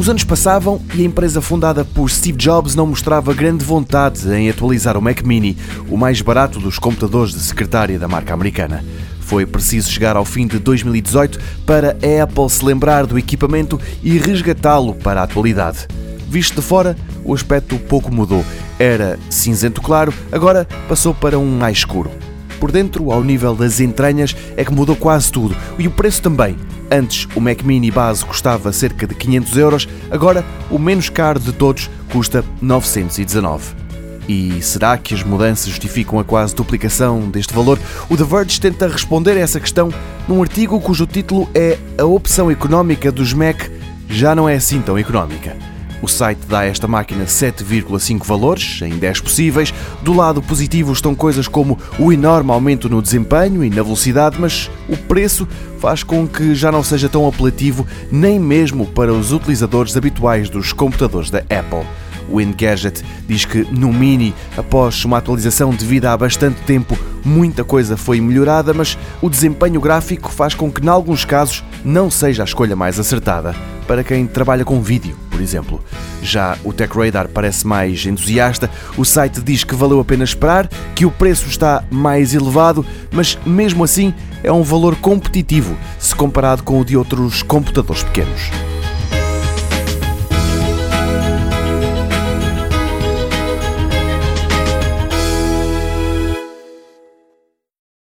Os anos passavam e a empresa fundada por Steve Jobs não mostrava grande vontade em atualizar o Mac Mini, o mais barato dos computadores de secretária da marca americana. Foi preciso chegar ao fim de 2018 para a Apple se lembrar do equipamento e resgatá-lo para a atualidade. Visto de fora, o aspecto pouco mudou. Era cinzento claro, agora passou para um mais escuro. Por dentro, ao nível das entranhas, é que mudou quase tudo. E o preço também. Antes, o Mac Mini base custava cerca de 500 euros, agora o menos caro de todos custa 919. E será que as mudanças justificam a quase duplicação deste valor? O The Verge tenta responder a essa questão num artigo cujo título é A opção económica dos Mac já não é assim tão económica. O site dá a esta máquina 7,5 valores, em 10 possíveis. Do lado positivo estão coisas como o enorme aumento no desempenho e na velocidade, mas o preço faz com que já não seja tão apelativo nem mesmo para os utilizadores habituais dos computadores da Apple. O Engadget diz que no Mini, após uma atualização devida há bastante tempo, muita coisa foi melhorada, mas o desempenho gráfico faz com que, em alguns casos, não seja a escolha mais acertada para quem trabalha com vídeo por exemplo. Já o TechRadar parece mais entusiasta, o site diz que valeu a pena esperar, que o preço está mais elevado, mas mesmo assim é um valor competitivo se comparado com o de outros computadores pequenos.